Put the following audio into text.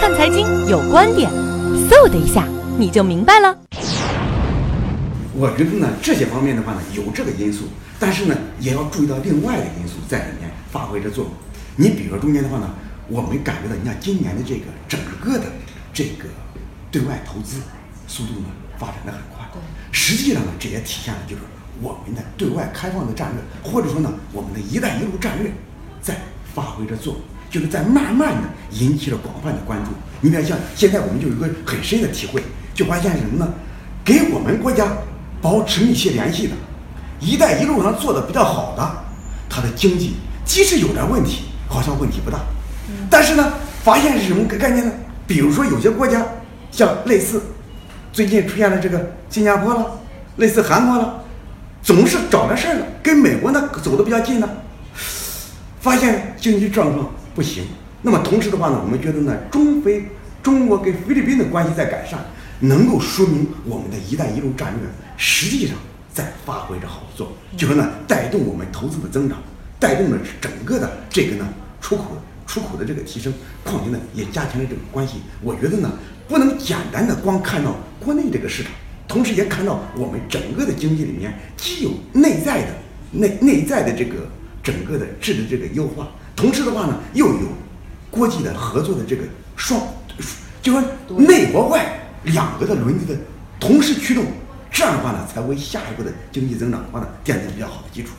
看财经有观点，嗖的一下你就明白了。我觉得呢，这些方面的话呢，有这个因素，但是呢，也要注意到另外的因素在里面发挥着作用。你比如说中间的话呢，我们感觉到，你看今年的这个整个的这个对外投资速度呢发展的很快，实际上呢，这也体现了就是我们的对外开放的战略，或者说呢，我们的一带一路战略在发挥着作用，就是在慢慢的引起了广泛的关注。你比如像现在我们就有一个很深的体会，就发现什么呢？给我们国家保持密切联系的，一带一路上做的比较好的，它的经济即使有点问题，好像问题不大。但是呢，发现是什么个概念呢？比如说有些国家，像类似最近出现了这个新加坡了，类似韩国了，总是找着事儿了，跟美国呢走的比较近呢，发现经济状况不行。那么同时的话呢，我们觉得呢，中非中国跟菲律宾的关系在改善，能够说明我们的一带一路战略实际上在发挥着好作用，就是呢，带动我们投资的增长，带动了整个的这个呢出口出口的这个提升，况且呢也加强了这个关系。我觉得呢，不能简单的光看到国内这个市场，同时也看到我们整个的经济里面既有内在的内内在的这个整个的质的这个优化，同时的话呢又有国际的合作的这个双，就说内国外两个的轮子的同时驱动，这样的话呢才为下一步的经济增长的话呢奠定比较好的基础。